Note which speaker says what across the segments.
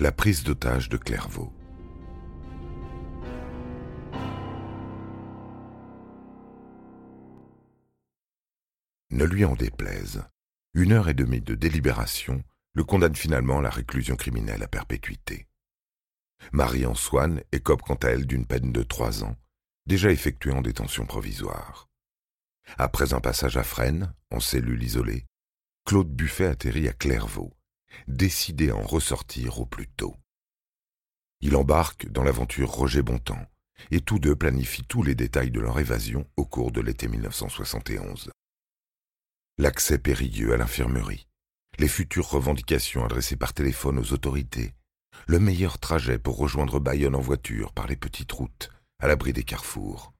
Speaker 1: La prise d'otage de Clairvaux. Ne lui en déplaise, une heure et demie de délibération le condamne finalement à la réclusion criminelle à perpétuité. Marie-Antoine écope quant à elle d'une peine de trois ans, déjà effectuée en détention provisoire. Après un passage à Fresnes, en cellule isolée, Claude Buffet atterrit à Clairvaux, décidé à en ressortir au plus tôt. Il embarque dans l'aventure Roger Bontemps, et tous deux planifient tous les détails de leur évasion au cours de l'été 1971. L'accès périlleux à l'infirmerie, les futures revendications adressées par téléphone aux autorités, le meilleur trajet pour rejoindre Bayonne en voiture par les petites routes, à l'abri des carrefours.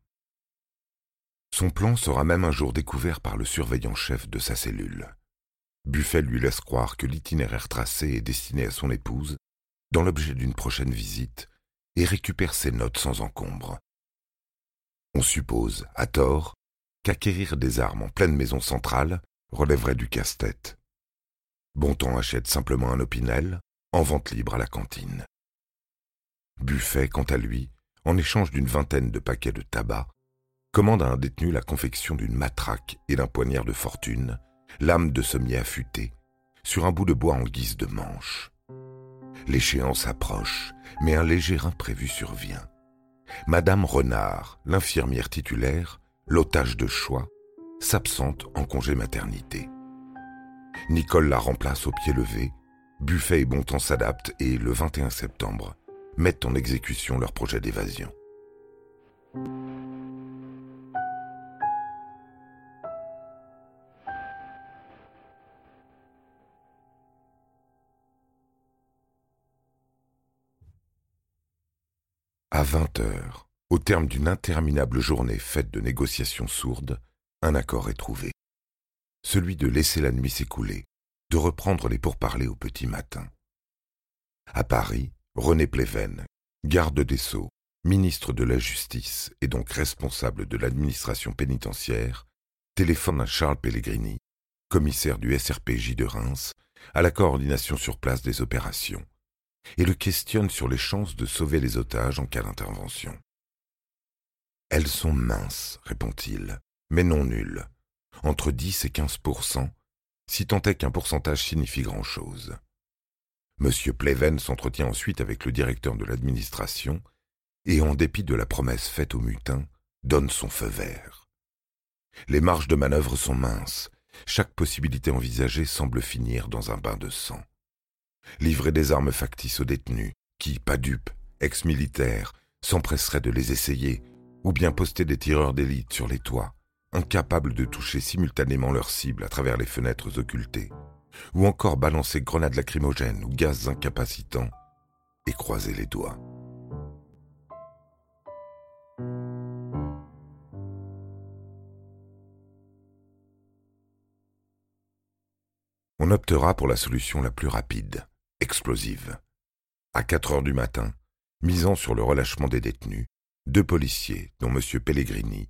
Speaker 1: Son plan sera même un jour découvert par le surveillant chef de sa cellule. Buffet lui laisse croire que l'itinéraire tracé est destiné à son épouse, dans l'objet d'une prochaine visite, et récupère ses notes sans encombre. On suppose, à tort, qu'acquérir des armes en pleine maison centrale relèverait du casse-tête. Bontemps achète simplement un opinel, en vente libre à la cantine. Buffet, quant à lui, en échange d'une vingtaine de paquets de tabac, commande à un détenu la confection d'une matraque et d'un poignard de fortune, lame de sommier affûtée, sur un bout de bois en guise de manche. L'échéance approche, mais un léger imprévu survient. Madame Renard, l'infirmière titulaire, l'otage de choix, s'absente en congé maternité. Nicole la remplace au pied levé, Buffet et Bontemps s'adaptent et, le 21 septembre, mettent en exécution leur projet d'évasion. À vingt heures, au terme d'une interminable journée faite de négociations sourdes, un accord est trouvé. Celui de laisser la nuit s'écouler, de reprendre les pourparlers au petit matin. À Paris, René Pléven, garde des Sceaux, ministre de la Justice et donc responsable de l'administration pénitentiaire, téléphone à Charles Pellegrini, commissaire du SRPJ de Reims, à la coordination sur place des opérations et le questionne sur les chances de sauver les otages en cas d'intervention. Elles sont minces, répond-il, mais non nulles, entre 10 et 15% si tant est qu'un pourcentage signifie grand-chose. M. Pleven s'entretient ensuite avec le directeur de l'administration et, en dépit de la promesse faite au mutin, donne son feu vert. Les marges de manœuvre sont minces, chaque possibilité envisagée semble finir dans un bain de sang livrer des armes factices aux détenus, qui, pas dupes, ex-militaires, s'empresseraient de les essayer, ou bien poster des tireurs d'élite sur les toits, incapables de toucher simultanément leurs cibles à travers les fenêtres occultées, ou encore balancer grenades lacrymogènes ou gaz incapacitants, et croiser les doigts. On optera pour la solution la plus rapide, explosive. À quatre heures du matin, misant sur le relâchement des détenus, deux policiers, dont M. Pellegrini,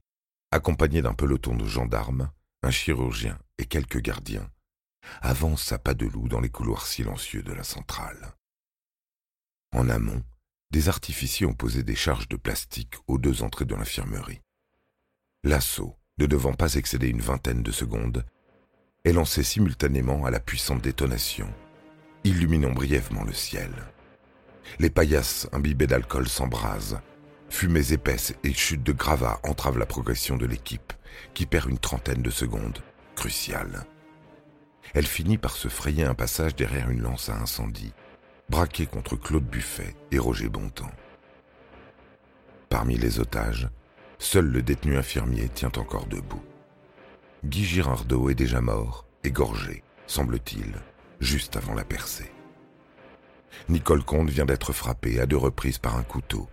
Speaker 1: accompagnés d'un peloton de gendarmes, un chirurgien et quelques gardiens, avancent à pas de loup dans les couloirs silencieux de la centrale. En amont, des artificiers ont posé des charges de plastique aux deux entrées de l'infirmerie. L'assaut, ne devant pas excéder une vingtaine de secondes, est lancé simultanément à la puissante détonation illuminons brièvement le ciel. Les paillasses imbibées d'alcool s'embrasent. Fumées épaisses et chutes de gravats entravent la progression de l'équipe, qui perd une trentaine de secondes, cruciales. Elle finit par se frayer un passage derrière une lance à incendie, braquée contre Claude Buffet et Roger Bontemps. Parmi les otages, seul le détenu infirmier tient encore debout. Guy Girardot est déjà mort, égorgé, semble-t-il, juste avant la percée. Nicole Comte vient d'être frappée à deux reprises par un couteau.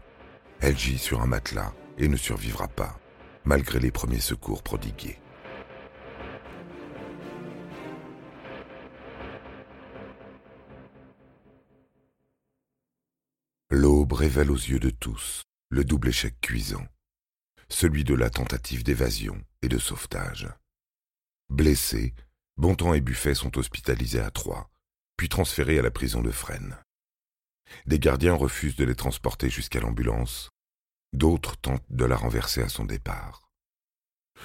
Speaker 1: Elle gît sur un matelas et ne survivra pas, malgré les premiers secours prodigués. L'aube révèle aux yeux de tous le double échec cuisant, celui de la tentative d'évasion et de sauvetage. Blessés, Bontemps et Buffet sont hospitalisés à Troyes, puis transférés à la prison de Fresnes. Des gardiens refusent de les transporter jusqu'à l'ambulance, d'autres tentent de la renverser à son départ.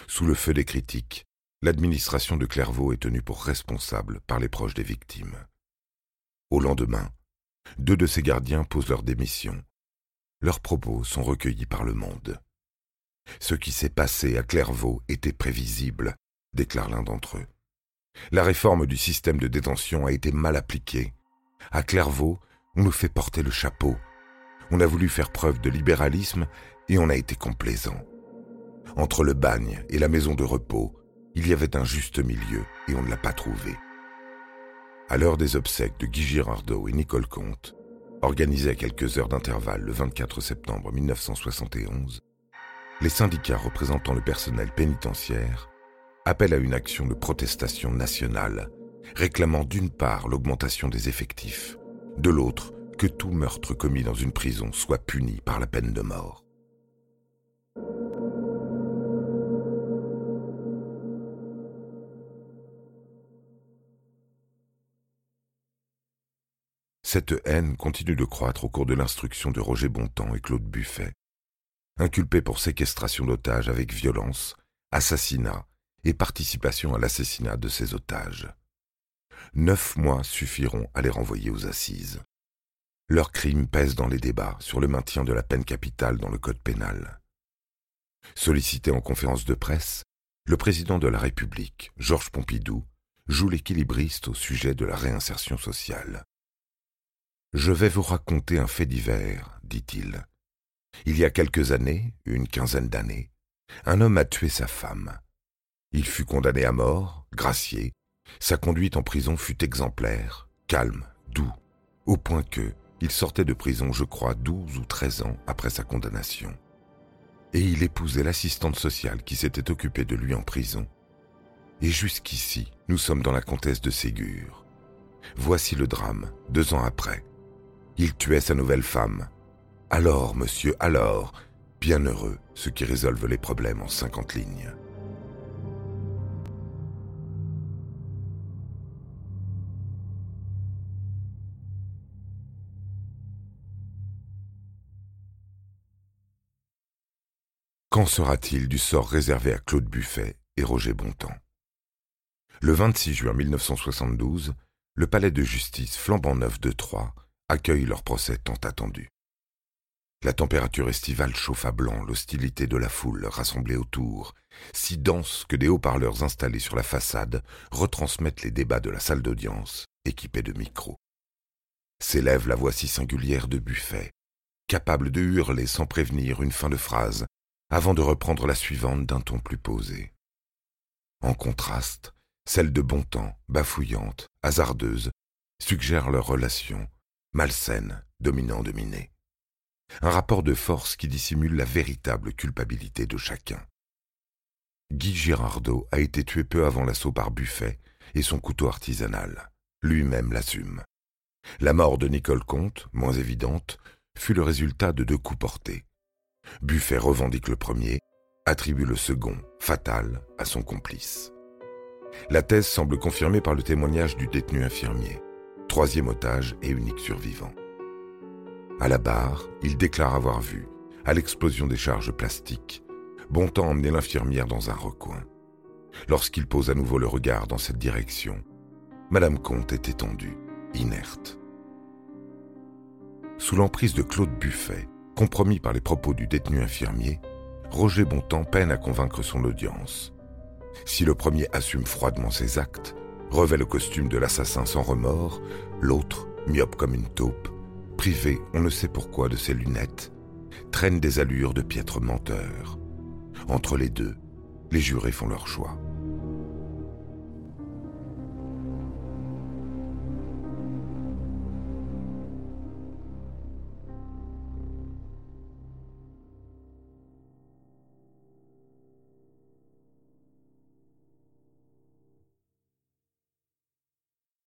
Speaker 1: Sous le feu des critiques, l'administration de Clairvaux est tenue pour responsable par les proches des victimes. Au lendemain, deux de ces gardiens posent leur démission. Leurs propos sont recueillis par le monde. Ce qui s'est passé à Clairvaux était prévisible, déclare l'un d'entre eux. La réforme du système de détention a été mal appliquée. À Clairvaux, on nous fait porter le chapeau. On a voulu faire preuve de libéralisme et on a été complaisant. Entre le bagne et la maison de repos, il y avait un juste milieu et on ne l'a pas trouvé. À l'heure des obsèques de Guy Girardot et Nicole Comte, organisées à quelques heures d'intervalle le 24 septembre 1971, les syndicats représentant le personnel pénitentiaire appellent à une action de protestation nationale, réclamant d'une part l'augmentation des effectifs, de l'autre que tout meurtre commis dans une prison soit puni par la peine de mort. Cette haine continue de croître au cours de l'instruction de Roger Bontemps et Claude Buffet, inculpés pour séquestration d'otages avec violence, assassinat et participation à l'assassinat de ces otages. Neuf mois suffiront à les renvoyer aux assises. Leur crime pèse dans les débats sur le maintien de la peine capitale dans le Code pénal. Sollicité en conférence de presse, le président de la République, Georges Pompidou, joue l'équilibriste au sujet de la réinsertion sociale. Je vais vous raconter un fait divers, dit-il. Il y a quelques années, une quinzaine d'années, un homme a tué sa femme. Il fut condamné à mort, gracié. Sa conduite en prison fut exemplaire, calme, doux, au point que il sortait de prison, je crois, douze ou treize ans après sa condamnation. Et il épousait l'assistante sociale qui s'était occupée de lui en prison. Et jusqu'ici, nous sommes dans la comtesse de Ségur. Voici le drame, deux ans après. Il tuait sa nouvelle femme. Alors, monsieur, alors, bien heureux, ceux qui résolvent les problèmes en cinquante lignes. Qu'en sera-t-il du sort réservé à Claude Buffet et Roger Bontemps? Le 26 juin 1972, le palais de justice flambant neuf de Troyes accueillent leur procès tant attendu. La température estivale chauffe à blanc l'hostilité de la foule rassemblée autour, si dense que des haut-parleurs installés sur la façade retransmettent les débats de la salle d'audience, équipée de micros. S'élève la voix si singulière de Buffet, capable de hurler sans prévenir une fin de phrase, avant de reprendre la suivante d'un ton plus posé. En contraste, celle de Bontemps, bafouillante, hasardeuse, suggère leur relation, malsaine, dominant-dominé. Un rapport de force qui dissimule la véritable culpabilité de chacun. Guy Girardot a été tué peu avant l'assaut par Buffet et son couteau artisanal. Lui-même l'assume. La mort de Nicole Comte, moins évidente, fut le résultat de deux coups portés. Buffet revendique le premier, attribue le second, fatal, à son complice. La thèse semble confirmée par le témoignage du détenu infirmier troisième otage et unique survivant. À la barre, il déclare avoir vu, à l'explosion des charges plastiques, Bontemps emmener l'infirmière dans un recoin. Lorsqu'il pose à nouveau le regard dans cette direction, Madame Comte est étendue, inerte. Sous l'emprise de Claude Buffet, compromis par les propos du détenu infirmier, Roger Bontemps peine à convaincre son audience. Si le premier assume froidement ses actes, revêt le costume de l'assassin sans remords, l'autre, myope comme une taupe, privé on ne sait pourquoi de ses lunettes, traîne des allures de piètre menteur. Entre les deux, les jurés font leur choix.